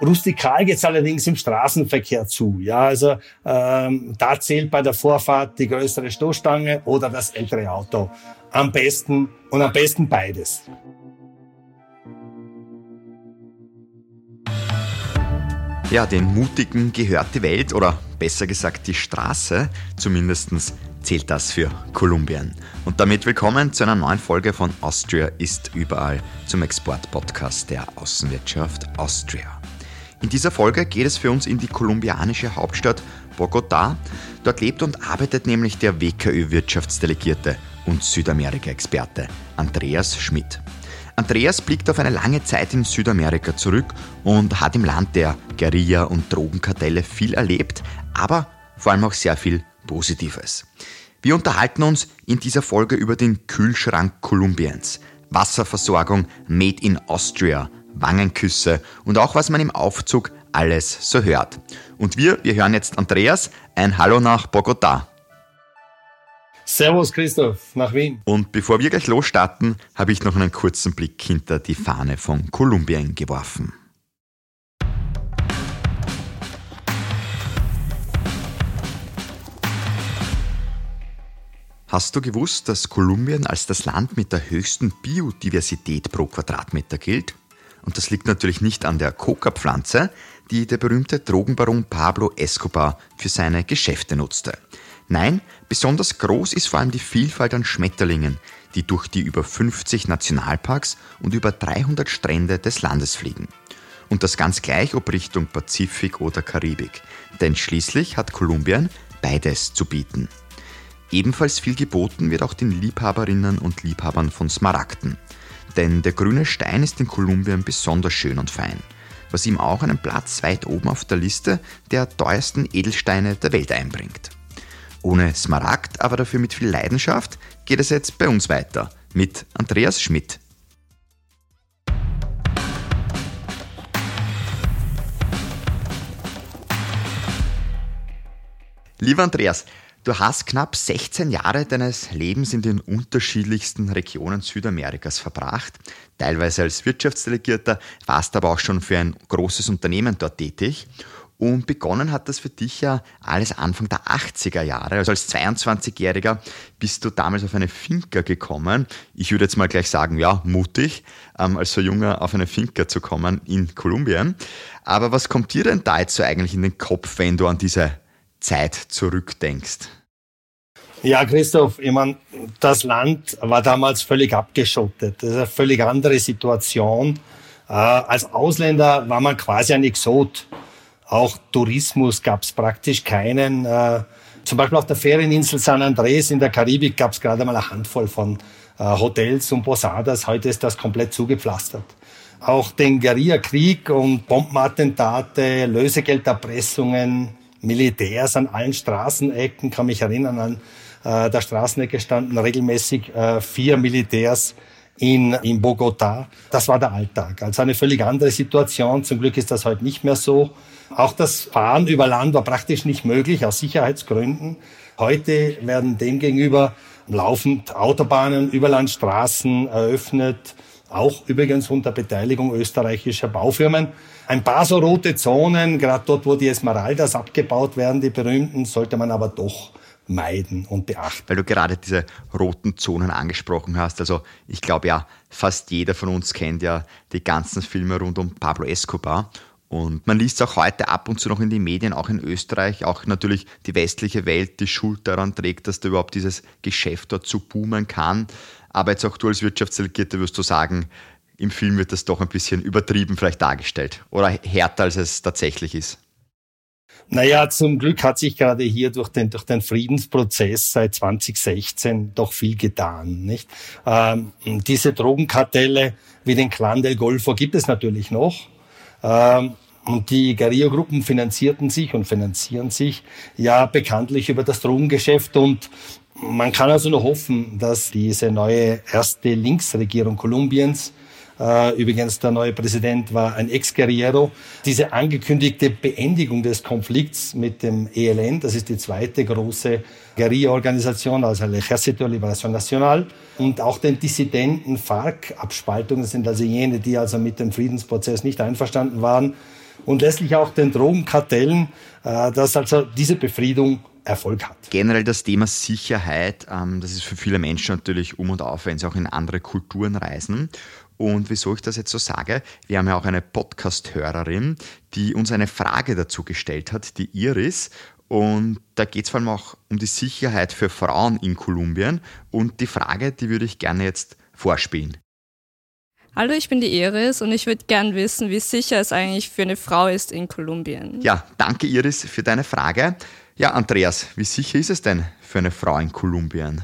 Rustikal geht es allerdings im Straßenverkehr zu. Ja, also ähm, da zählt bei der Vorfahrt die größere Stoßstange oder das ältere Auto. Am besten und am besten beides. Ja, den Mutigen gehört die Welt oder besser gesagt die Straße. Zumindest zählt das für Kolumbien. Und damit willkommen zu einer neuen Folge von Austria ist überall zum Export-Podcast der Außenwirtschaft Austria. In dieser Folge geht es für uns in die kolumbianische Hauptstadt Bogotá. Dort lebt und arbeitet nämlich der WKÖ-Wirtschaftsdelegierte und Südamerika-Experte Andreas Schmidt. Andreas blickt auf eine lange Zeit in Südamerika zurück und hat im Land der Guerilla- und Drogenkartelle viel erlebt, aber vor allem auch sehr viel Positives. Wir unterhalten uns in dieser Folge über den Kühlschrank Kolumbiens, Wasserversorgung made in Austria, Wangenküsse und auch was man im Aufzug alles so hört. Und wir, wir hören jetzt Andreas, ein Hallo nach Bogotá. Servus Christoph, nach Wien. Und bevor wir gleich losstarten, habe ich noch einen kurzen Blick hinter die Fahne von Kolumbien geworfen. Hast du gewusst, dass Kolumbien als das Land mit der höchsten Biodiversität pro Quadratmeter gilt? Und das liegt natürlich nicht an der Coca-Pflanze, die der berühmte Drogenbaron Pablo Escobar für seine Geschäfte nutzte. Nein, besonders groß ist vor allem die Vielfalt an Schmetterlingen, die durch die über 50 Nationalparks und über 300 Strände des Landes fliegen. Und das ganz gleich ob Richtung Pazifik oder Karibik. Denn schließlich hat Kolumbien beides zu bieten. Ebenfalls viel geboten wird auch den Liebhaberinnen und Liebhabern von Smaragden denn der grüne Stein ist in Kolumbien besonders schön und fein, was ihm auch einen Platz weit oben auf der Liste der teuersten Edelsteine der Welt einbringt. Ohne Smaragd, aber dafür mit viel Leidenschaft, geht es jetzt bei uns weiter mit Andreas Schmidt. Lieber Andreas, Du hast knapp 16 Jahre deines Lebens in den unterschiedlichsten Regionen Südamerikas verbracht, teilweise als Wirtschaftsdelegierter, warst aber auch schon für ein großes Unternehmen dort tätig. Und begonnen hat das für dich ja alles Anfang der 80er Jahre. Also als 22-Jähriger bist du damals auf eine Finca gekommen. Ich würde jetzt mal gleich sagen, ja, mutig, ähm, als so junger auf eine Finca zu kommen in Kolumbien. Aber was kommt dir denn da jetzt so eigentlich in den Kopf, wenn du an diese Zeit zurückdenkst? Ja, Christoph, ich meine, das Land war damals völlig abgeschottet. Das ist eine völlig andere Situation. Äh, als Ausländer war man quasi ein Exot. Auch Tourismus gab es praktisch keinen. Äh, zum Beispiel auf der Ferieninsel San Andres in der Karibik gab es gerade mal eine Handvoll von äh, Hotels und Posadas. Heute ist das komplett zugepflastert. Auch den Guerilla-Krieg und Bombenattentate, Lösegelderpressungen, Militärs an allen Straßenecken, kann mich erinnern, an äh, der Straßenecke standen regelmäßig äh, vier Militärs in, in Bogota. Das war der Alltag. Also eine völlig andere Situation. Zum Glück ist das heute nicht mehr so. Auch das Fahren über Land war praktisch nicht möglich aus Sicherheitsgründen. Heute werden demgegenüber laufend Autobahnen, Überlandstraßen eröffnet, auch übrigens unter Beteiligung österreichischer Baufirmen. Ein paar so rote Zonen, gerade dort, wo die Esmeraldas abgebaut werden, die berühmten, sollte man aber doch meiden und beachten. Weil du gerade diese roten Zonen angesprochen hast. Also ich glaube ja, fast jeder von uns kennt ja die ganzen Filme rund um Pablo Escobar. Und man liest auch heute ab und zu noch in den Medien, auch in Österreich, auch natürlich die westliche Welt, die Schuld daran trägt, dass da überhaupt dieses Geschäft dort zu boomen kann. Aber jetzt auch du als Wirtschaftsdelegierte wirst du sagen, im Film wird das doch ein bisschen übertrieben vielleicht dargestellt oder härter, als es tatsächlich ist. Naja, zum Glück hat sich gerade hier durch den, durch den Friedensprozess seit 2016 doch viel getan. Nicht? Ähm, diese Drogenkartelle wie den Clan del Golfo gibt es natürlich noch. Ähm, und die Guerilla-Gruppen finanzierten sich und finanzieren sich ja bekanntlich über das Drogengeschäft und man kann also nur hoffen, dass diese neue erste Linksregierung Kolumbiens übrigens, der neue Präsident war ein Ex-Guerriero. Diese angekündigte Beendigung des Konflikts mit dem ELN, das ist die zweite große Guerilla-Organisation, also el Ejército de Liberación Nacional, und auch den Dissidenten FARC-Abspaltungen, sind also jene, die also mit dem Friedensprozess nicht einverstanden waren, und letztlich auch den Drogenkartellen, äh, dass also diese Befriedung Erfolg hat. Generell das Thema Sicherheit, ähm, das ist für viele Menschen natürlich um und auf, wenn sie auch in andere Kulturen reisen. Und wieso ich das jetzt so sage, wir haben ja auch eine Podcast-Hörerin, die uns eine Frage dazu gestellt hat, die Iris. Und da geht es vor allem auch um die Sicherheit für Frauen in Kolumbien. Und die Frage, die würde ich gerne jetzt vorspielen. Hallo, ich bin die Iris und ich würde gerne wissen, wie sicher es eigentlich für eine Frau ist in Kolumbien. Ja, danke Iris für deine Frage. Ja, Andreas, wie sicher ist es denn für eine Frau in Kolumbien?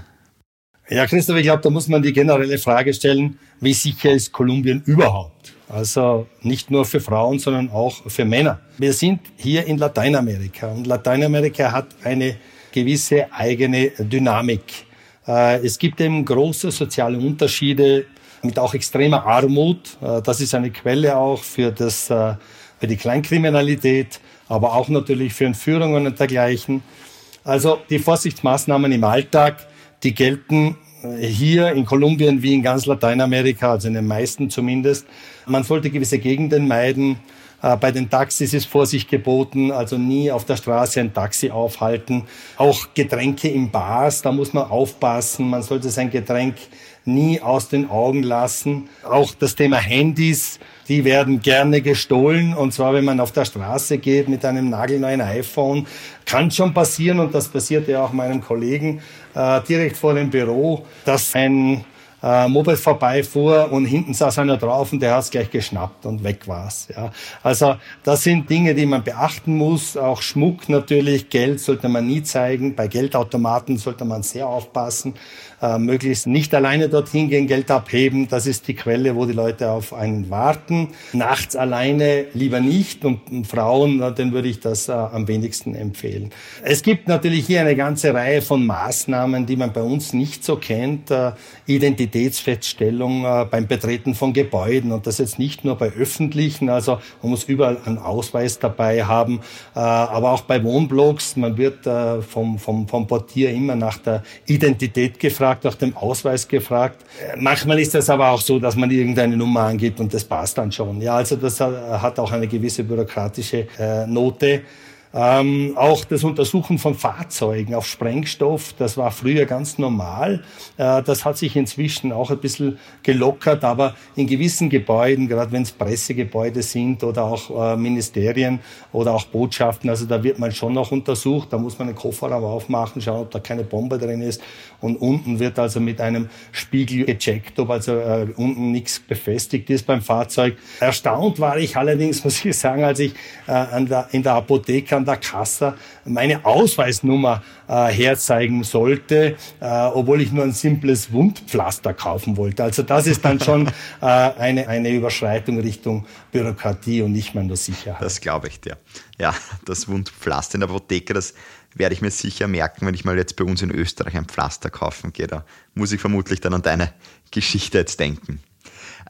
Ja, Christoph, ich glaube, da muss man die generelle Frage stellen, wie sicher ist Kolumbien überhaupt? Also nicht nur für Frauen, sondern auch für Männer. Wir sind hier in Lateinamerika und Lateinamerika hat eine gewisse eigene Dynamik. Äh, es gibt eben große soziale Unterschiede mit auch extremer Armut. Äh, das ist eine Quelle auch für, das, äh, für die Kleinkriminalität, aber auch natürlich für Entführungen und dergleichen. Also die Vorsichtsmaßnahmen im Alltag, die gelten äh, hier in Kolumbien wie in ganz Lateinamerika, also in den meisten zumindest. Man sollte gewisse Gegenden meiden. Bei den Taxis ist Vorsicht geboten, also nie auf der Straße ein Taxi aufhalten. Auch Getränke im Bars, da muss man aufpassen. Man sollte sein Getränk nie aus den Augen lassen. Auch das Thema Handys, die werden gerne gestohlen. Und zwar, wenn man auf der Straße geht mit einem nagelneuen iPhone, kann schon passieren, und das passierte ja auch meinem Kollegen äh, direkt vor dem Büro, dass ein äh, Moped vorbeifuhr und hinten saß einer drauf und der hat's gleich geschnappt und weg war's. Ja. Also das sind Dinge, die man beachten muss. Auch Schmuck natürlich, Geld sollte man nie zeigen. Bei Geldautomaten sollte man sehr aufpassen äh, möglichst nicht alleine dorthin gehen, Geld abheben. Das ist die Quelle, wo die Leute auf einen warten. Nachts alleine lieber nicht und, und Frauen, denen würde ich das äh, am wenigsten empfehlen. Es gibt natürlich hier eine ganze Reihe von Maßnahmen, die man bei uns nicht so kennt. Äh, Identitätsfeststellung äh, beim Betreten von Gebäuden und das jetzt nicht nur bei öffentlichen, also man muss überall einen Ausweis dabei haben, äh, aber auch bei Wohnblocks, man wird äh, vom, vom, vom Portier immer nach der Identität gefragt gefragt, nach dem Ausweis gefragt. Manchmal ist das aber auch so, dass man irgendeine Nummer angibt und das passt dann schon. Ja, also das hat auch eine gewisse bürokratische äh, Note. Ähm, auch das Untersuchen von Fahrzeugen auf Sprengstoff, das war früher ganz normal. Äh, das hat sich inzwischen auch ein bisschen gelockert, aber in gewissen Gebäuden, gerade wenn es Pressegebäude sind oder auch äh, Ministerien oder auch Botschaften, also da wird man schon noch untersucht. Da muss man den Kofferraum aufmachen, schauen, ob da keine Bombe drin ist. Und unten wird also mit einem Spiegel gecheckt, ob also äh, unten nichts befestigt ist beim Fahrzeug. Erstaunt war ich allerdings, muss ich sagen, als ich äh, an der, in der Apotheke an der Kasse meine Ausweisnummer äh, herzeigen sollte, äh, obwohl ich nur ein simples Wundpflaster kaufen wollte. Also das ist dann schon äh, eine, eine Überschreitung Richtung Bürokratie und nicht mehr nur Sicherheit. Das glaube ich dir. Ja, das Wundpflaster in der Apotheke, das werde ich mir sicher merken, wenn ich mal jetzt bei uns in Österreich ein Pflaster kaufen gehe. Da muss ich vermutlich dann an deine Geschichte jetzt denken.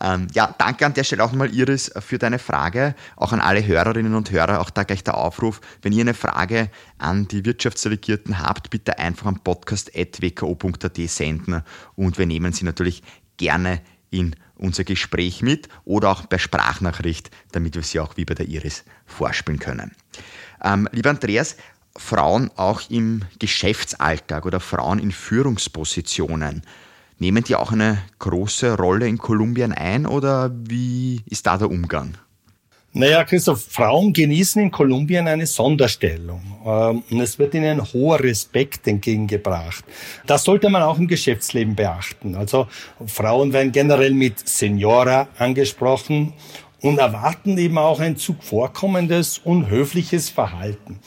Ähm, ja, danke an der Stelle auch nochmal, Iris, für deine Frage. Auch an alle Hörerinnen und Hörer, auch da gleich der Aufruf. Wenn ihr eine Frage an die Wirtschaftsdelegierten habt, bitte einfach am podcast.wko.at senden und wir nehmen sie natürlich gerne in unser Gespräch mit oder auch bei Sprachnachricht, damit wir sie auch wie bei der Iris vorspielen können. Ähm, lieber Andreas, Frauen auch im Geschäftsalltag oder Frauen in Führungspositionen, Nehmen die auch eine große Rolle in Kolumbien ein oder wie ist da der Umgang? Naja, Christoph, Frauen genießen in Kolumbien eine Sonderstellung ähm, und es wird ihnen hoher Respekt entgegengebracht. Das sollte man auch im Geschäftsleben beachten. Also Frauen werden generell mit Senora angesprochen und erwarten eben auch ein zuvorkommendes, unhöfliches Verhalten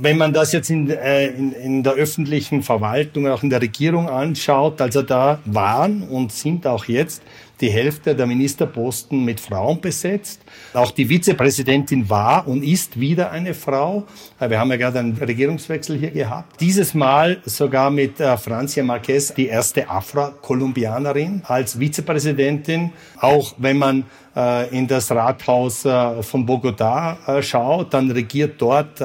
wenn man das jetzt in, äh, in, in der öffentlichen Verwaltung, auch in der Regierung anschaut, also da waren und sind auch jetzt die Hälfte der Ministerposten mit Frauen besetzt. Auch die Vizepräsidentin war und ist wieder eine Frau. Äh, wir haben ja gerade einen Regierungswechsel hier gehabt. Dieses Mal sogar mit äh, Francia Marquez, die erste Afro-Kolumbianerin als Vizepräsidentin. Auch wenn man äh, in das Rathaus von Bogotá schaut, dann regiert dort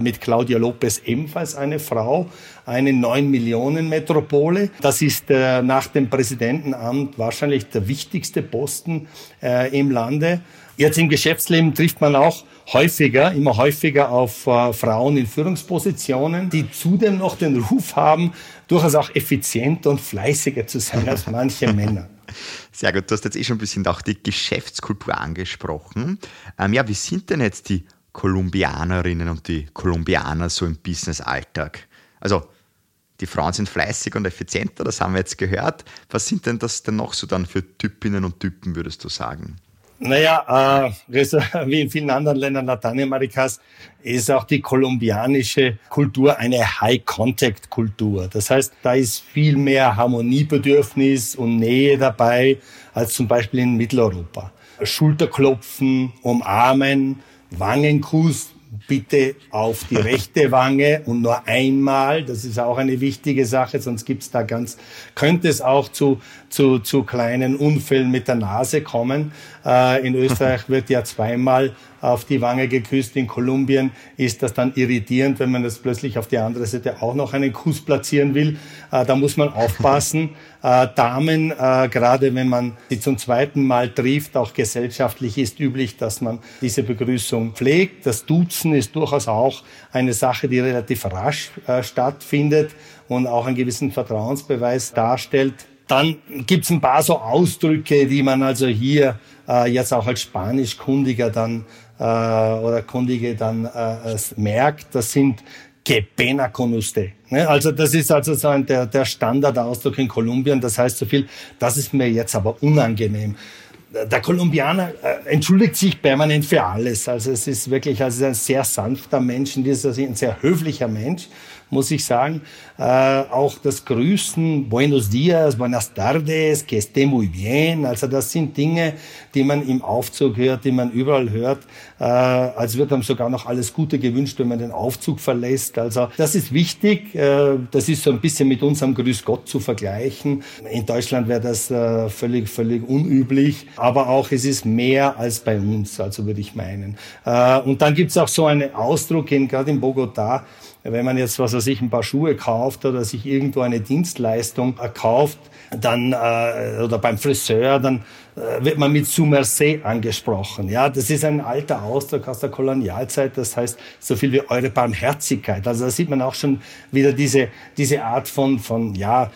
mit Claudia Lopez ebenfalls eine Frau. eine 9 Millionen Metropole. Das ist nach dem Präsidentenamt wahrscheinlich der wichtigste Posten im Lande. Jetzt im Geschäftsleben trifft man auch häufiger, immer häufiger auf äh, Frauen in Führungspositionen, die zudem noch den Ruf haben, durchaus auch effizienter und fleißiger zu sein als manche Männer. Sehr gut, du hast jetzt eh schon ein bisschen auch die Geschäftskultur angesprochen. Ähm, ja, wie sind denn jetzt die Kolumbianerinnen und die Kolumbianer so im Business-Alltag? Also, die Frauen sind fleißig und effizienter, das haben wir jetzt gehört. Was sind denn das denn noch so dann für Typinnen und Typen, würdest du sagen? Naja, äh, wie in vielen anderen Ländern Lateinamerikas ist auch die kolumbianische Kultur eine High-Contact-Kultur. Das heißt, da ist viel mehr Harmoniebedürfnis und Nähe dabei als zum Beispiel in Mitteleuropa. Schulterklopfen, umarmen, Wangenkuss, bitte auf die rechte Wange und nur einmal. Das ist auch eine wichtige Sache, sonst gibt's da ganz, könnte es auch zu, zu, zu kleinen Unfällen mit der Nase kommen. Äh, in Österreich wird ja zweimal auf die Wange geküsst. In Kolumbien ist das dann irritierend, wenn man das plötzlich auf die andere Seite auch noch einen Kuss platzieren will. Äh, da muss man aufpassen. Äh, Damen, äh, gerade wenn man sie zum zweiten Mal trifft, auch gesellschaftlich ist üblich, dass man diese Begrüßung pflegt. Das Duzen ist durchaus auch eine Sache, die relativ rasch stattfindet und auch einen gewissen Vertrauensbeweis darstellt. Dann gibt es ein paar so Ausdrücke, die man also hier äh, jetzt auch als Spanischkundiger dann äh, oder Kundige dann äh, merkt. Das sind que pena con usted. Ne? Also das ist also so ein, der, der Standardausdruck in Kolumbien. Das heißt so viel, das ist mir jetzt aber unangenehm. Der Kolumbianer äh, entschuldigt sich permanent für alles. Also es ist wirklich also ein sehr sanfter Mensch, ein sehr höflicher Mensch muss ich sagen. Äh, auch das Grüßen, Buenos Dias, Buenas tardes, que esté muy bien. Also das sind Dinge, die man im Aufzug hört, die man überall hört. Äh, als wird einem sogar noch alles Gute gewünscht, wenn man den Aufzug verlässt. Also das ist wichtig. Äh, das ist so ein bisschen mit unserem Grüß Gott zu vergleichen. In Deutschland wäre das äh, völlig, völlig unüblich. Aber auch es ist mehr als bei uns, also würde ich meinen. Äh, und dann gibt es auch so einen Ausdruck, gerade in Bogota, wenn man jetzt, was weiß ich, ein paar Schuhe kauft oder sich irgendwo eine Dienstleistung kauft, dann äh, oder beim Friseur, dann äh, wird man mit Sous angesprochen. Ja, das ist ein alter Ausdruck aus der Kolonialzeit. Das heißt so viel wie eure Barmherzigkeit. Also da sieht man auch schon wieder diese diese Art von von ja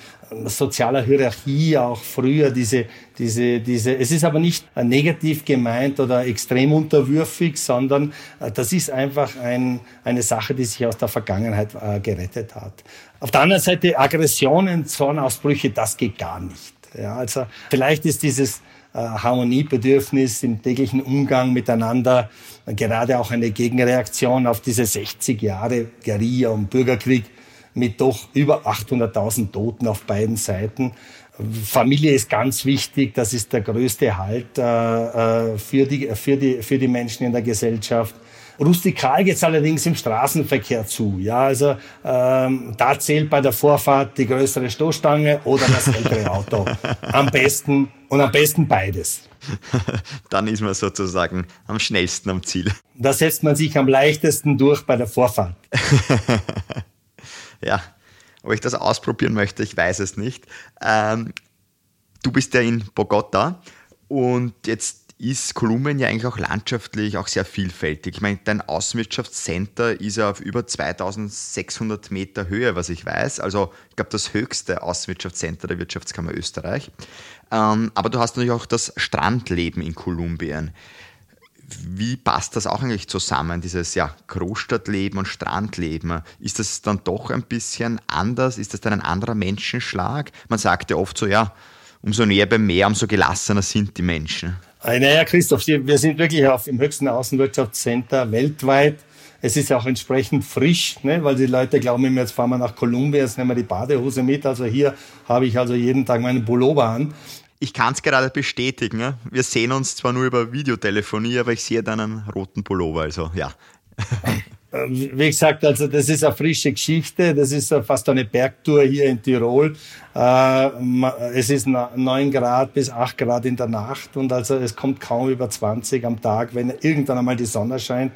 sozialer Hierarchie auch früher diese, diese, diese, es ist aber nicht negativ gemeint oder extrem unterwürfig, sondern äh, das ist einfach ein, eine Sache, die sich aus der Vergangenheit äh, gerettet hat. Auf der anderen Seite Aggressionen, Zornausbrüche, das geht gar nicht. Ja, also vielleicht ist dieses äh, Harmoniebedürfnis im täglichen Umgang miteinander gerade auch eine Gegenreaktion auf diese 60 Jahre Guerilla und Bürgerkrieg mit doch über 800.000 Toten auf beiden Seiten. Familie ist ganz wichtig, das ist der größte Halt äh, äh für, die, für, die, für die Menschen in der Gesellschaft. Rustikal geht es allerdings im Straßenverkehr zu. Ja, also ähm, da zählt bei der Vorfahrt die größere Stoßstange oder das ältere Auto. Am besten und am besten beides. Dann ist man sozusagen am schnellsten am Ziel. Da setzt man sich am leichtesten durch bei der Vorfahrt. ja, ob ich das ausprobieren möchte, ich weiß es nicht. Ähm, du bist ja in Bogota und jetzt ist Kolumbien ja eigentlich auch landschaftlich auch sehr vielfältig. Ich meine, dein Außenwirtschaftscenter ist ja auf über 2600 Meter Höhe, was ich weiß. Also ich glaube, das höchste Außenwirtschaftscenter der Wirtschaftskammer Österreich. Ähm, aber du hast natürlich auch das Strandleben in Kolumbien wie passt das auch eigentlich zusammen, dieses ja, Großstadtleben und Strandleben? Ist das dann doch ein bisschen anders? Ist das dann ein anderer Menschenschlag? Man sagt ja oft so, ja, umso näher beim Meer, umso gelassener sind die Menschen. Äh, naja, Christoph, wir sind wirklich auf dem höchsten Außenwirtschaftscenter weltweit. Es ist auch entsprechend frisch, ne? weil die Leute glauben immer, jetzt fahren wir nach Kolumbien, jetzt nehmen wir die Badehose mit. Also hier habe ich also jeden Tag meinen Pullover an. Ich kann es gerade bestätigen. Wir sehen uns zwar nur über Videotelefonie, aber ich sehe dann einen roten Pullover. Also ja. Äh, wie gesagt, also das ist eine frische Geschichte. Das ist fast eine Bergtour hier in Tirol. Äh, es ist 9 Grad bis 8 Grad in der Nacht und also es kommt kaum über 20 am Tag, wenn irgendwann einmal die Sonne scheint.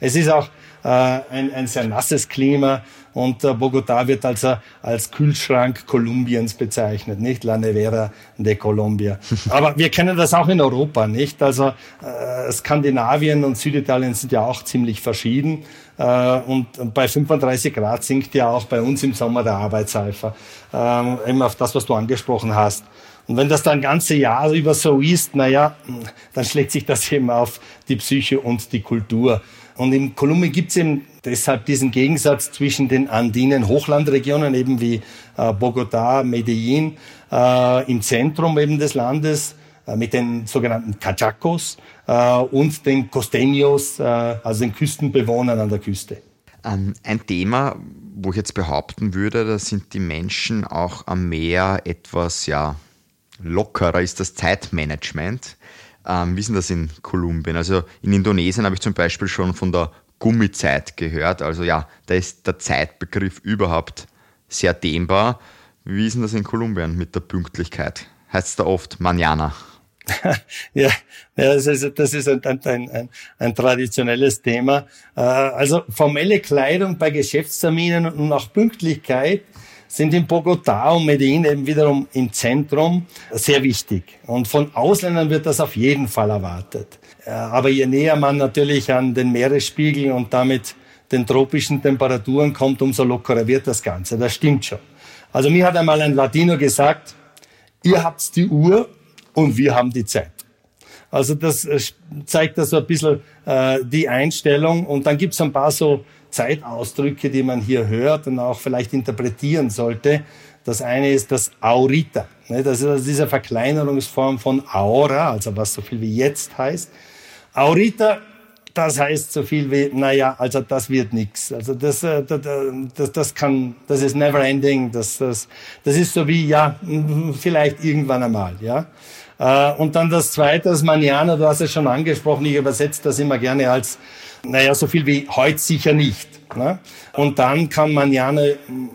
Es ist auch äh, ein, ein sehr nasses Klima und äh, Bogotá wird also als Kühlschrank Kolumbiens bezeichnet, nicht La Nevera de Colombia. Aber wir kennen das auch in Europa, nicht? Also äh, Skandinavien und Süditalien sind ja auch ziemlich verschieden. Äh, und bei 35 Grad sinkt ja auch bei uns im Sommer der Arbeitseifer. Ähm, eben auf das, was du angesprochen hast. Und wenn das dann ganze Jahr über so ist, naja, dann schlägt sich das eben auf die Psyche und die Kultur. Und in Kolumbien gibt es eben deshalb diesen Gegensatz zwischen den andinen Hochlandregionen, eben wie äh, Bogotá, Medellin, äh, im Zentrum eben des Landes, äh, mit den sogenannten Cachacos und den Costeños, also den Küstenbewohnern an der Küste. Ähm, ein Thema, wo ich jetzt behaupten würde, da sind die Menschen auch am Meer etwas ja, lockerer, ist das Zeitmanagement. Ähm, wie ist denn das in Kolumbien? Also in Indonesien habe ich zum Beispiel schon von der Gummizeit gehört. Also ja, da ist der Zeitbegriff überhaupt sehr dehnbar. Wie ist denn das in Kolumbien mit der Pünktlichkeit? Heißt da oft Manana? ja, ja, das ist, das ist ein, ein, ein, ein traditionelles Thema. Äh, also formelle Kleidung bei Geschäftsterminen und auch Pünktlichkeit sind in Bogotá und Medellin eben wiederum im Zentrum sehr wichtig. Und von Ausländern wird das auf jeden Fall erwartet. Äh, aber je näher man natürlich an den Meeresspiegel und damit den tropischen Temperaturen kommt, umso lockerer wird das Ganze. Das stimmt schon. Also mir hat einmal ein Latino gesagt, ihr habt die Uhr und wir haben die Zeit. Also das äh, zeigt da so ein bisschen äh, die Einstellung. Und dann gibt es ein paar so Zeitausdrücke, die man hier hört und auch vielleicht interpretieren sollte. Das eine ist das Aurita. Ne? Das ist also diese Verkleinerungsform von Aura, also was so viel wie jetzt heißt. Aurita, das heißt so viel wie, naja, also das wird nichts. Also das, äh, das, das, kann, das ist never ending. Das, das, das ist so wie, ja, vielleicht irgendwann einmal, ja. Äh, und dann das zweite, das Maniana, du hast es schon angesprochen, ich übersetze das immer gerne als, naja, so viel wie heute sicher nicht. Ne? Und dann kann Maniana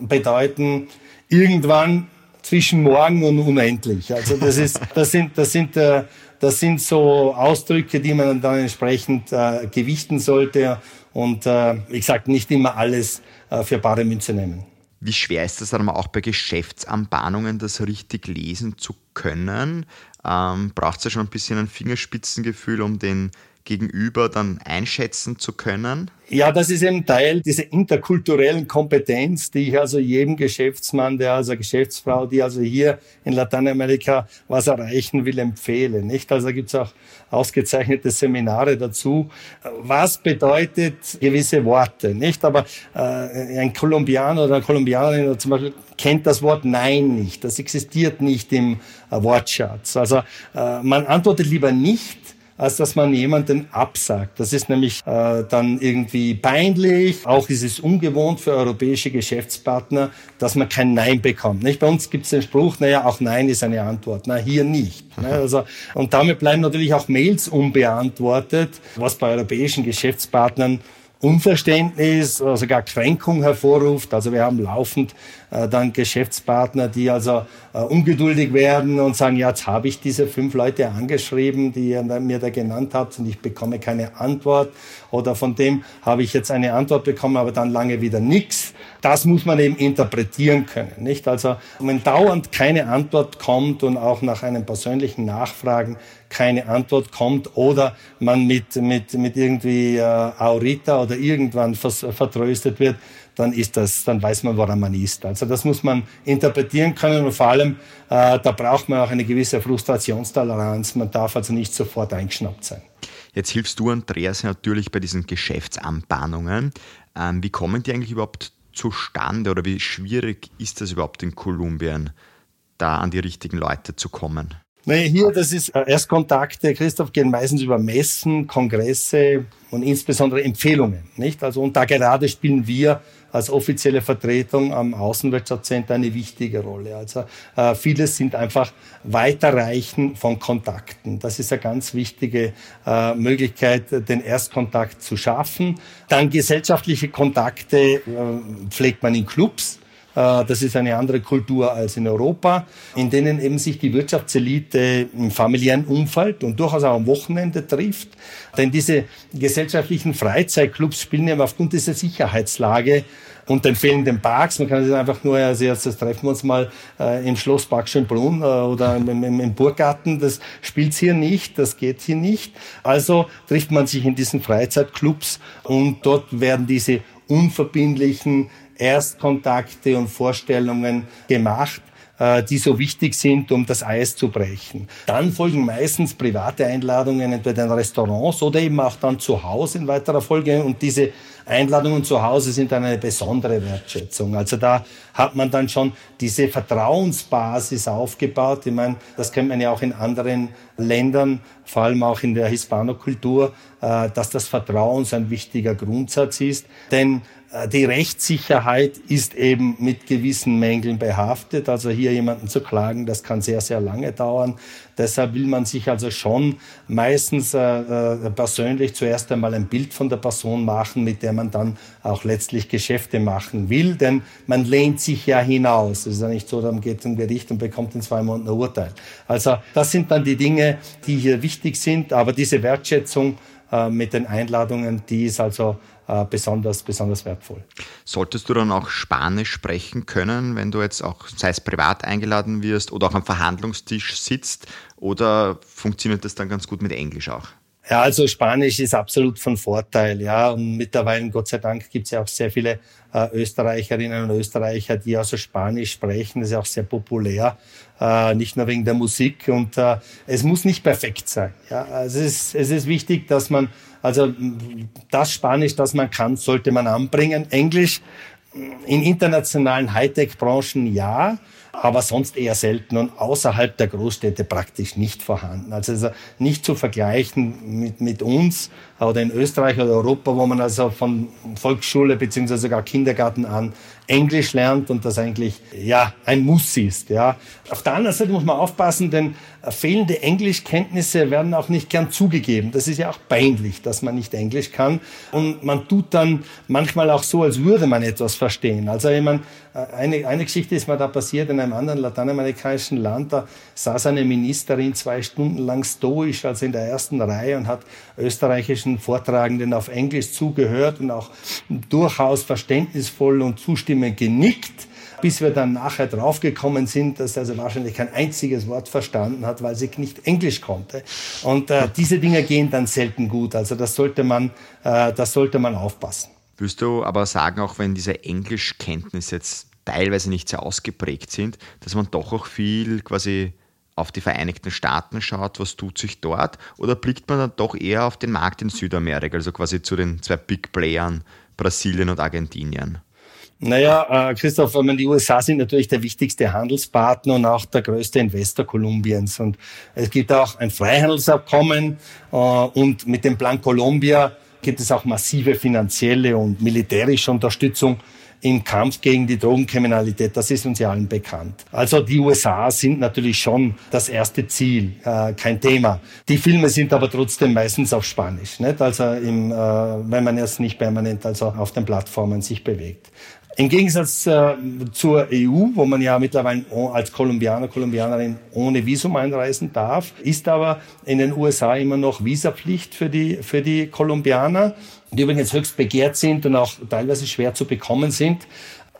bedeuten, irgendwann zwischen morgen und unendlich. Also das ist, das sind, das sind, äh, das sind so Ausdrücke, die man dann entsprechend äh, gewichten sollte und äh, ich sage nicht immer alles äh, für bare Münze nehmen. Wie schwer ist es dann auch bei Geschäftsanbahnungen, das richtig lesen zu können? Ähm, Braucht es ja schon ein bisschen ein Fingerspitzengefühl, um den Gegenüber dann einschätzen zu können? Ja, das ist eben Teil dieser interkulturellen Kompetenz, die ich also jedem Geschäftsmann, der also Geschäftsfrau, die also hier in Lateinamerika was erreichen will, empfehle. Nicht? Also gibt es auch ausgezeichnete Seminare dazu. Was bedeutet gewisse Worte? Nicht? Aber äh, ein Kolumbianer oder eine Kolumbianerin zum Beispiel kennt das Wort Nein nicht. Das existiert nicht im äh, Wortschatz. Also äh, man antwortet lieber nicht, als dass man jemanden absagt. Das ist nämlich äh, dann irgendwie peinlich. Auch ist es ungewohnt für europäische Geschäftspartner, dass man kein Nein bekommt. Nicht? Bei uns gibt es den Spruch, naja, auch Nein ist eine Antwort. Na, hier nicht. Ne? Also, und damit bleiben natürlich auch Mails unbeantwortet, was bei europäischen Geschäftspartnern Unverständnis oder sogar Kränkung hervorruft. Also wir haben laufend äh, dann Geschäftspartner, die also äh, ungeduldig werden und sagen, ja, jetzt habe ich diese fünf Leute angeschrieben, die ihr mir da genannt habt und ich bekomme keine Antwort. Oder von dem habe ich jetzt eine Antwort bekommen, aber dann lange wieder nichts. Das muss man eben interpretieren können, nicht? Also wenn dauernd keine Antwort kommt und auch nach einem persönlichen Nachfragen keine Antwort kommt oder man mit, mit, mit irgendwie äh, Aurita oder irgendwann vertröstet wird, dann ist das, dann weiß man, woran man ist. Also das muss man interpretieren können und vor allem, äh, da braucht man auch eine gewisse Frustrationstoleranz. Man darf also nicht sofort eingeschnappt sein. Jetzt hilfst du, Andreas, natürlich bei diesen Geschäftsanbahnungen. Ähm, wie kommen die eigentlich überhaupt zustande oder wie schwierig ist das überhaupt in Kolumbien, da an die richtigen Leute zu kommen? Naja, hier, das ist äh, Erstkontakte, Christoph, gehen meistens über Messen, Kongresse und insbesondere Empfehlungen, nicht? Also, und da gerade spielen wir als offizielle Vertretung am Außenwirtschaftscenter eine wichtige Rolle. Also äh, vieles sind einfach Weiterreichen von Kontakten. Das ist eine ganz wichtige äh, Möglichkeit, den Erstkontakt zu schaffen. Dann gesellschaftliche Kontakte äh, pflegt man in Clubs. Äh, das ist eine andere Kultur als in Europa, in denen eben sich die Wirtschaftselite im familiären Umfeld und durchaus auch am Wochenende trifft. Denn diese gesellschaftlichen Freizeitclubs spielen eben aufgrund dieser Sicherheitslage und den fehlenden Parks. Man kann sich einfach nur, also jetzt treffen wir uns mal äh, im Schlosspark Schönbrunn äh, oder im, im, im Burggarten. Das spielt's hier nicht, das geht hier nicht. Also trifft man sich in diesen Freizeitclubs und dort werden diese unverbindlichen Erstkontakte und Vorstellungen gemacht äh, die so wichtig sind, um das Eis zu brechen. Dann folgen meistens private Einladungen entweder in Restaurants oder eben auch dann zu Hause in weiterer Folge. Und diese Einladungen zu Hause sind dann eine besondere Wertschätzung. Also da hat man dann schon diese Vertrauensbasis aufgebaut. Ich meine, das kennt man ja auch in anderen Ländern, vor allem auch in der Hispanokultur, äh, dass das Vertrauen so ein wichtiger Grundsatz ist. Denn die Rechtssicherheit ist eben mit gewissen Mängeln behaftet. Also hier jemanden zu klagen, das kann sehr, sehr lange dauern. Deshalb will man sich also schon meistens äh, äh, persönlich zuerst einmal ein Bild von der Person machen, mit der man dann auch letztlich Geschäfte machen will. Denn man lehnt sich ja hinaus. Es ist ja nicht so, dann geht zum Gericht und bekommt in zwei Monaten ein Urteil. Also das sind dann die Dinge, die hier wichtig sind. Aber diese Wertschätzung äh, mit den Einladungen, die ist also äh, besonders, besonders wertvoll. Solltest du dann auch Spanisch sprechen können, wenn du jetzt auch, sei es privat eingeladen wirst oder auch am Verhandlungstisch sitzt, oder funktioniert das dann ganz gut mit Englisch auch? Ja, also Spanisch ist absolut von Vorteil, ja. Und mittlerweile, Gott sei Dank, gibt es ja auch sehr viele äh, Österreicherinnen und Österreicher, die also Spanisch sprechen. Das ist auch sehr populär, äh, nicht nur wegen der Musik. Und äh, es muss nicht perfekt sein. Ja. Also es ist, es ist wichtig, dass man, also das Spanisch, das man kann, sollte man anbringen. Englisch in internationalen Hightech-Branchen ja aber sonst eher selten und außerhalb der Großstädte praktisch nicht vorhanden. Also, also nicht zu vergleichen mit, mit uns oder in Österreich oder Europa, wo man also von Volksschule beziehungsweise sogar Kindergarten an Englisch lernt und das eigentlich ja ein Muss ist. Ja. Auf der anderen Seite muss man aufpassen, denn fehlende Englischkenntnisse werden auch nicht gern zugegeben. Das ist ja auch peinlich, dass man nicht Englisch kann. Und man tut dann manchmal auch so, als würde man etwas verstehen. Also ich meine, eine, eine Geschichte ist mir da passiert in einem anderen lateinamerikanischen Land. Da saß eine Ministerin zwei Stunden lang stoisch, also in der ersten Reihe und hat österreichischen Vortragenden auf Englisch zugehört und auch durchaus verständnisvoll und zustimmend genickt bis wir dann nachher draufgekommen sind, dass er also wahrscheinlich kein einziges Wort verstanden hat, weil sie nicht Englisch konnte. Und äh, diese Dinge gehen dann selten gut. Also das sollte man, äh, das sollte man aufpassen. Würdest du aber sagen, auch wenn diese Englischkenntnisse jetzt teilweise nicht sehr ausgeprägt sind, dass man doch auch viel quasi auf die Vereinigten Staaten schaut, was tut sich dort? Oder blickt man dann doch eher auf den Markt in Südamerika, also quasi zu den zwei Big Playern, Brasilien und Argentinien? Naja, äh, Christoph, meine, die USA sind natürlich der wichtigste Handelspartner und auch der größte Investor Kolumbiens. Und es gibt auch ein Freihandelsabkommen äh, und mit dem Plan Colombia gibt es auch massive finanzielle und militärische Unterstützung im Kampf gegen die Drogenkriminalität. Das ist uns ja allen bekannt. Also die USA sind natürlich schon das erste Ziel, äh, kein Thema. Die Filme sind aber trotzdem meistens auf Spanisch, nicht? also im, äh, wenn man jetzt nicht permanent also auf den Plattformen sich bewegt. Im Gegensatz äh, zur EU, wo man ja mittlerweile als Kolumbianer, Kolumbianerin ohne Visum einreisen darf, ist aber in den USA immer noch Visapflicht für die, für die Kolumbianer, die übrigens höchst begehrt sind und auch teilweise schwer zu bekommen sind.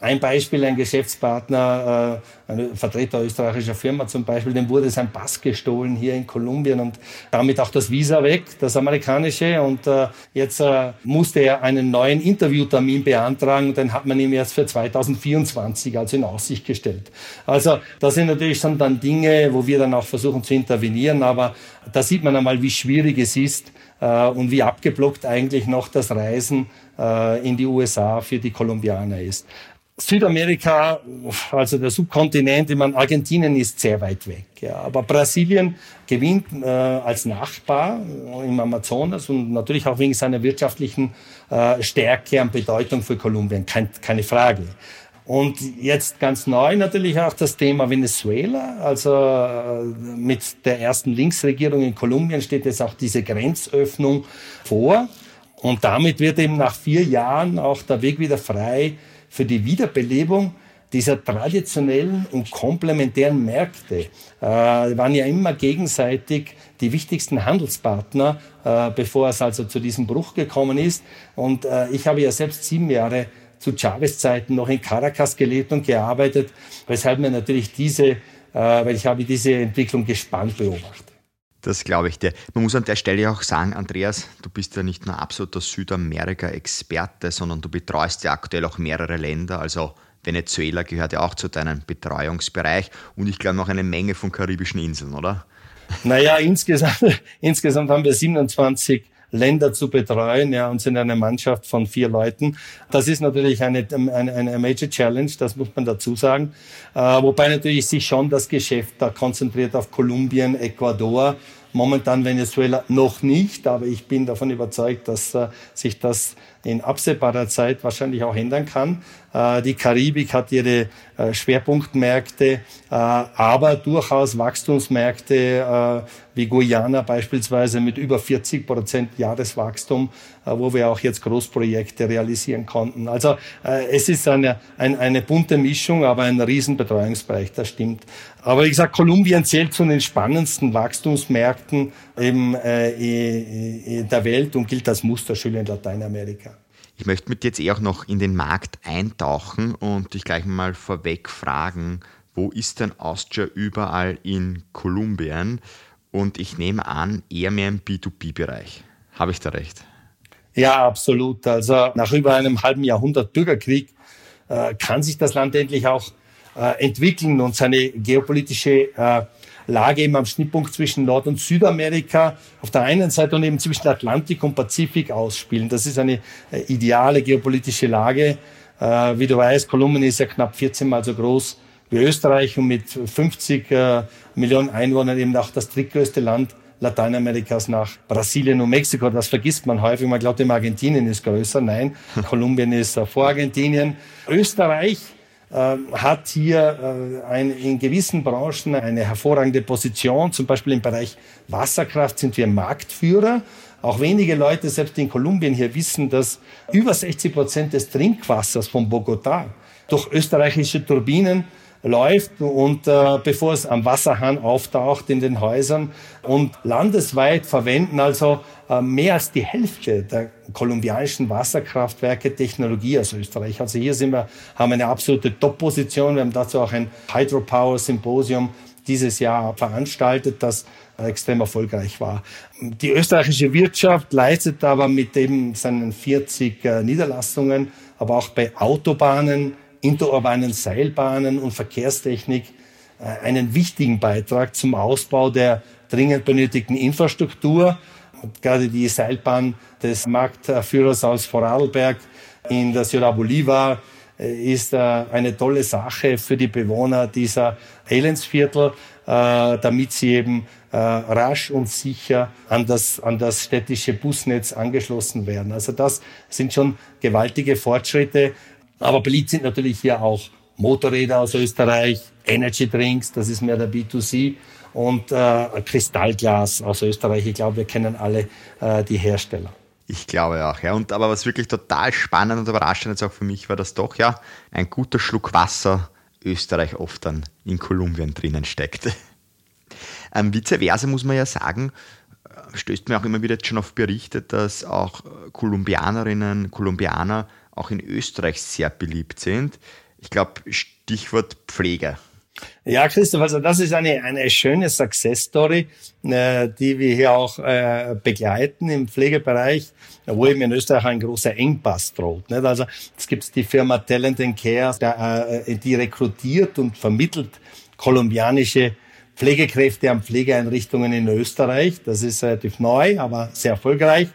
Ein Beispiel, ein Geschäftspartner, äh, ein Vertreter österreichischer Firma zum Beispiel, dem wurde sein Pass gestohlen hier in Kolumbien und damit auch das Visa weg, das amerikanische. Und äh, jetzt äh, musste er einen neuen Interviewtermin beantragen, den hat man ihm jetzt für 2024 also in Aussicht gestellt. Also das sind natürlich schon dann Dinge, wo wir dann auch versuchen zu intervenieren, aber da sieht man einmal, wie schwierig es ist und wie abgeblockt eigentlich noch das Reisen in die USA für die Kolumbianer ist. Südamerika, also der Subkontinent, ich meine, Argentinien ist sehr weit weg. Ja, aber Brasilien gewinnt äh, als Nachbar im Amazonas und natürlich auch wegen seiner wirtschaftlichen äh, Stärke und Bedeutung für Kolumbien, kein, keine Frage. Und jetzt ganz neu natürlich auch das Thema Venezuela. Also äh, mit der ersten Linksregierung in Kolumbien steht jetzt auch diese Grenzöffnung vor. Und damit wird eben nach vier Jahren auch der Weg wieder frei für die Wiederbelebung dieser traditionellen und komplementären Märkte äh, waren ja immer gegenseitig die wichtigsten Handelspartner, äh, bevor es also zu diesem Bruch gekommen ist. Und äh, ich habe ja selbst sieben Jahre zu Chavez-Zeiten noch in Caracas gelebt und gearbeitet, weshalb mir natürlich diese, äh, weil ich habe diese Entwicklung gespannt beobachtet. Das glaube ich dir. Man muss an der Stelle auch sagen, Andreas, du bist ja nicht nur absoluter Südamerika-Experte, sondern du betreust ja aktuell auch mehrere Länder. Also Venezuela gehört ja auch zu deinem Betreuungsbereich und ich glaube noch eine Menge von karibischen Inseln, oder? Naja, insgesamt, insgesamt haben wir 27 Länder zu betreuen, ja, und sind eine Mannschaft von vier Leuten. Das ist natürlich eine, eine, eine Major Challenge, das muss man dazu sagen. Äh, wobei natürlich sich schon das Geschäft da konzentriert auf Kolumbien, Ecuador, momentan Venezuela noch nicht, aber ich bin davon überzeugt, dass äh, sich das in absehbarer Zeit wahrscheinlich auch ändern kann. Äh, die Karibik hat ihre äh, Schwerpunktmärkte, äh, aber durchaus Wachstumsmärkte wie Guyana beispielsweise mit über 40 Prozent Jahreswachstum, wo wir auch jetzt Großprojekte realisieren konnten. Also es ist eine, eine, eine bunte Mischung, aber ein Riesenbetreuungsbereich, das stimmt. Aber wie gesagt, Kolumbien zählt zu den spannendsten Wachstumsmärkten eben, äh, der Welt und gilt als Musterschüler in Lateinamerika. Ich möchte mit dir jetzt eh auch noch in den Markt eintauchen und dich gleich mal vorweg fragen, wo ist denn Austria überall in Kolumbien? Und ich nehme an, eher mehr im B2B-Bereich. Habe ich da recht? Ja, absolut. Also nach über einem halben Jahrhundert Bürgerkrieg äh, kann sich das Land endlich auch äh, entwickeln und seine geopolitische äh, Lage eben am Schnittpunkt zwischen Nord- und Südamerika auf der einen Seite und eben zwischen Atlantik und Pazifik ausspielen. Das ist eine äh, ideale geopolitische Lage. Äh, wie du weißt, Kolumbien ist ja knapp 14 mal so groß wie Österreich und mit 50 äh, Millionen Einwohnern eben auch das drittgrößte Land Lateinamerikas nach Brasilien und Mexiko. Das vergisst man häufig. Man glaubt immer, Argentinien ist größer. Nein, Kolumbien ist vor Argentinien. Österreich hat hier äh, in gewissen Branchen eine hervorragende Position. Zum Beispiel im Bereich Wasserkraft sind wir Marktführer. Auch wenige Leute, selbst in Kolumbien hier, wissen, dass über 60 Prozent des Trinkwassers von Bogotá durch österreichische Turbinen läuft und äh, bevor es am Wasserhahn auftaucht in den Häusern und landesweit verwenden also äh, mehr als die Hälfte der kolumbianischen Wasserkraftwerke Technologie aus Österreich. Also hier sind wir, haben eine absolute Top-Position. Wir haben dazu auch ein Hydropower Symposium dieses Jahr veranstaltet, das extrem erfolgreich war. Die österreichische Wirtschaft leistet aber mit eben seinen 40 äh, Niederlassungen, aber auch bei Autobahnen, interurbanen Seilbahnen und Verkehrstechnik äh, einen wichtigen Beitrag zum Ausbau der dringend benötigten Infrastruktur. Gerade die Seilbahn des Marktführers aus Vorarlberg in der Ciudad Bolivar äh, ist äh, eine tolle Sache für die Bewohner dieser Elendsviertel, damit sie eben rasch und sicher an das, an das städtische Busnetz angeschlossen werden. Also das sind schon gewaltige Fortschritte. Aber beliebt sind natürlich hier auch Motorräder aus Österreich, Energy Drinks, das ist mehr der B2C und äh, Kristallglas aus Österreich. Ich glaube, wir kennen alle äh, die Hersteller. Ich glaube auch, ja. Und aber was wirklich total spannend und überraschend jetzt auch für mich war, dass doch ja ein guter Schluck Wasser Österreich oft dann in Kolumbien drinnen steckt. Ähm, vice versa muss man ja sagen, äh, stößt mir auch immer wieder jetzt schon auf Berichte, dass auch Kolumbianerinnen, Kolumbianer auch in Österreich sehr beliebt sind. Ich glaube, Stichwort Pflege. Ja, Christoph, also das ist eine, eine schöne Success Story, äh, die wir hier auch äh, begleiten im Pflegebereich, wo eben in Österreich ein großer Engpass droht. Nicht? Also es gibt die Firma Talent and Care, der, äh, die rekrutiert und vermittelt kolumbianische Pflegekräfte an Pflegeeinrichtungen in Österreich. Das ist relativ neu, aber sehr erfolgreich.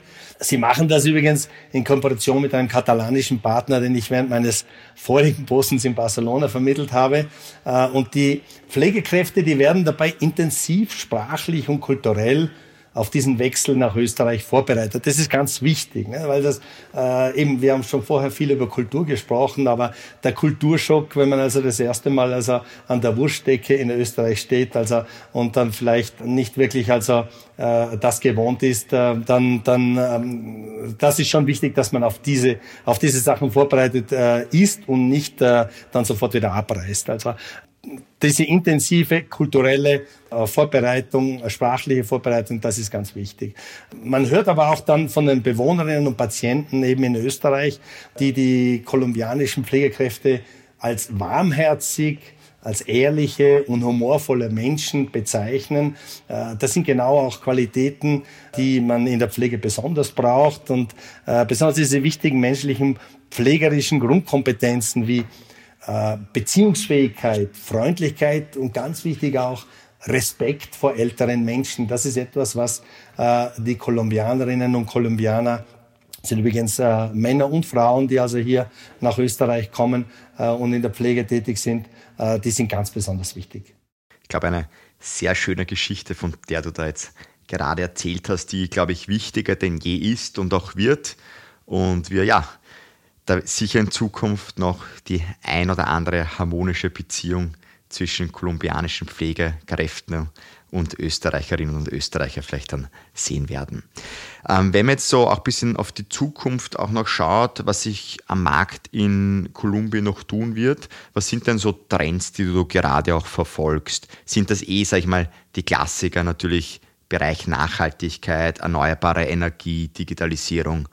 Sie machen das übrigens in Kooperation mit einem katalanischen Partner, den ich während meines vorigen Postens in Barcelona vermittelt habe. Äh, und die Pflegekräfte, die werden dabei intensiv sprachlich und kulturell auf diesen Wechsel nach Österreich vorbereitet. Das ist ganz wichtig, ne? weil das äh, eben, wir haben schon vorher viel über Kultur gesprochen, aber der Kulturschock, wenn man also das erste Mal also an der Wurstdecke in Österreich steht, also und dann vielleicht nicht wirklich also äh, das gewohnt ist, äh, dann dann ähm, das ist schon wichtig, dass man auf diese auf diese Sachen vorbereitet äh, ist und nicht äh, dann sofort wieder abreißt. Also diese intensive kulturelle äh, Vorbereitung, äh, sprachliche Vorbereitung, das ist ganz wichtig. Man hört aber auch dann von den Bewohnerinnen und Patienten eben in Österreich, die die kolumbianischen Pflegekräfte als warmherzig, als ehrliche und humorvolle Menschen bezeichnen. Äh, das sind genau auch Qualitäten, die man in der Pflege besonders braucht und besonders diese wichtigen menschlichen pflegerischen Grundkompetenzen wie Beziehungsfähigkeit, Freundlichkeit und ganz wichtig auch Respekt vor älteren Menschen. Das ist etwas, was äh, die Kolumbianerinnen und Kolumbianer sind übrigens äh, Männer und Frauen, die also hier nach Österreich kommen äh, und in der Pflege tätig sind, äh, die sind ganz besonders wichtig. Ich glaube, eine sehr schöne Geschichte, von der du da jetzt gerade erzählt hast, die, glaube ich, wichtiger denn je ist und auch wird. Und wir, ja, da sicher in Zukunft noch die ein oder andere harmonische Beziehung zwischen kolumbianischen Pflegekräften und Österreicherinnen und Österreicher vielleicht dann sehen werden. Ähm, wenn man jetzt so auch ein bisschen auf die Zukunft auch noch schaut, was sich am Markt in Kolumbien noch tun wird, was sind denn so Trends, die du gerade auch verfolgst? Sind das eh, sag ich mal, die Klassiker natürlich Bereich Nachhaltigkeit, erneuerbare Energie, Digitalisierung?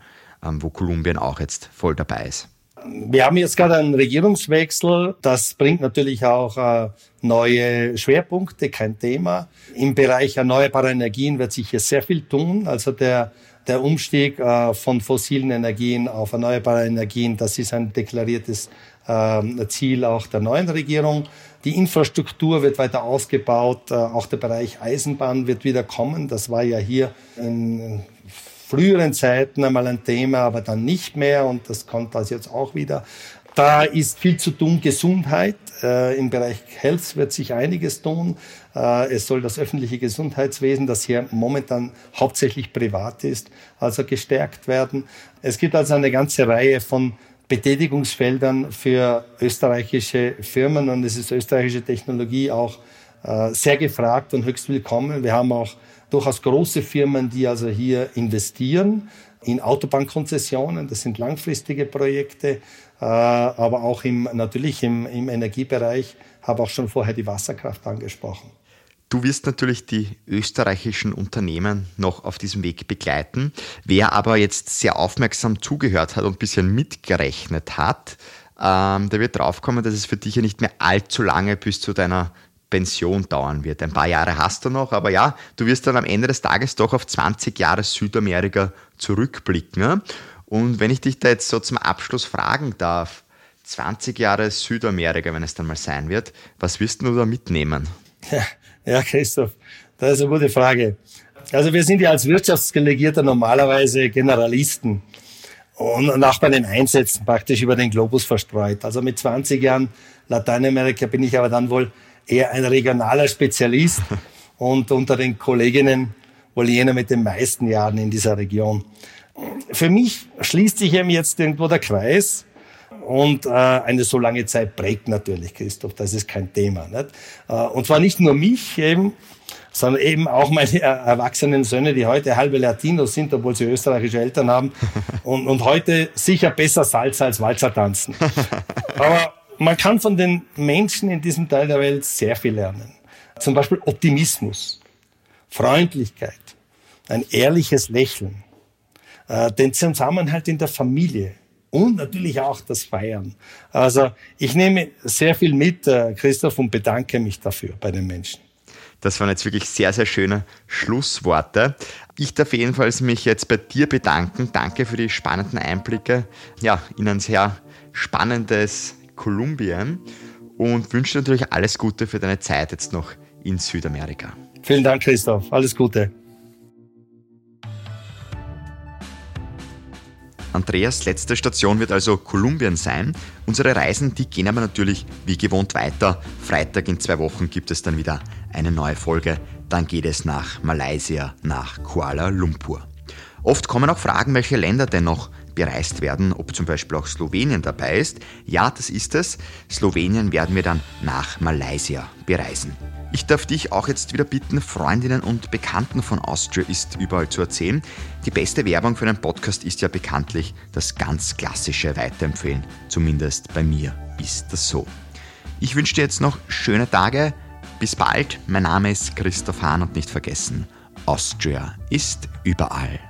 Ähm, wo Kolumbien auch jetzt voll dabei ist. Wir haben jetzt gerade einen Regierungswechsel. Das bringt natürlich auch äh, neue Schwerpunkte, kein Thema. Im Bereich erneuerbarer Energien wird sich hier sehr viel tun. Also der, der Umstieg äh, von fossilen Energien auf erneuerbare Energien, das ist ein deklariertes äh, Ziel auch der neuen Regierung. Die Infrastruktur wird weiter ausgebaut. Auch der Bereich Eisenbahn wird wieder kommen. Das war ja hier in früheren Zeiten einmal ein Thema, aber dann nicht mehr und das kommt also jetzt auch wieder. Da ist viel zu tun. Gesundheit. Äh, Im Bereich Health wird sich einiges tun. Äh, es soll das öffentliche Gesundheitswesen, das hier momentan hauptsächlich privat ist, also gestärkt werden. Es gibt also eine ganze Reihe von Betätigungsfeldern für österreichische Firmen und es ist österreichische Technologie auch äh, sehr gefragt und höchst willkommen. Wir haben auch durchaus große Firmen, die also hier investieren in Autobahnkonzessionen. Das sind langfristige Projekte, äh, aber auch im, natürlich im, im Energiebereich, habe auch schon vorher die Wasserkraft angesprochen. Du wirst natürlich die österreichischen Unternehmen noch auf diesem Weg begleiten. Wer aber jetzt sehr aufmerksam zugehört hat und ein bisschen mitgerechnet hat, ähm, der wird draufkommen, dass es für dich ja nicht mehr allzu lange bis zu deiner Pension dauern wird. Ein paar Jahre hast du noch, aber ja, du wirst dann am Ende des Tages doch auf 20 Jahre Südamerika zurückblicken. Und wenn ich dich da jetzt so zum Abschluss fragen darf, 20 Jahre Südamerika, wenn es dann mal sein wird, was wirst du da mitnehmen? Ja, ja Christoph, das ist eine gute Frage. Also wir sind ja als Wirtschaftsdelegierter normalerweise Generalisten und auch bei den Einsätzen praktisch über den Globus verstreut. Also mit 20 Jahren Lateinamerika bin ich aber dann wohl eher ein regionaler Spezialist und unter den Kolleginnen wohl jener mit den meisten Jahren in dieser Region. Für mich schließt sich eben jetzt irgendwo der Kreis. Und äh, eine so lange Zeit prägt natürlich, Christoph, das ist kein Thema. Nicht? Äh, und zwar nicht nur mich eben, sondern eben auch meine erwachsenen Söhne, die heute halbe Latinos sind, obwohl sie österreichische Eltern haben und, und heute sicher besser Salz als Walzer tanzen. Aber man kann von den Menschen in diesem Teil der Welt sehr viel lernen. Zum Beispiel Optimismus, Freundlichkeit, ein ehrliches Lächeln, äh, den Zusammenhalt in der Familie und natürlich auch das Feiern. Also ich nehme sehr viel mit, äh, Christoph, und bedanke mich dafür bei den Menschen. Das waren jetzt wirklich sehr, sehr schöne Schlussworte. Ich darf jedenfalls mich jetzt bei dir bedanken. Danke für die spannenden Einblicke ja, in ein sehr spannendes Kolumbien und wünsche natürlich alles Gute für deine Zeit jetzt noch in Südamerika. Vielen Dank, Christoph. Alles Gute. Andreas letzte Station wird also Kolumbien sein. Unsere Reisen, die gehen aber natürlich wie gewohnt weiter. Freitag in zwei Wochen gibt es dann wieder eine neue Folge dann geht es nach Malaysia, nach Kuala Lumpur. Oft kommen auch Fragen, welche Länder denn noch bereist werden, ob zum Beispiel auch Slowenien dabei ist. Ja, das ist es. Slowenien werden wir dann nach Malaysia bereisen. Ich darf dich auch jetzt wieder bitten, Freundinnen und Bekannten von Austria ist überall zu erzählen. Die beste Werbung für einen Podcast ist ja bekanntlich das ganz klassische Weiterempfehlen. Zumindest bei mir ist das so. Ich wünsche dir jetzt noch schöne Tage. Bis bald. Mein Name ist Christoph Hahn und nicht vergessen, Austria ist überall.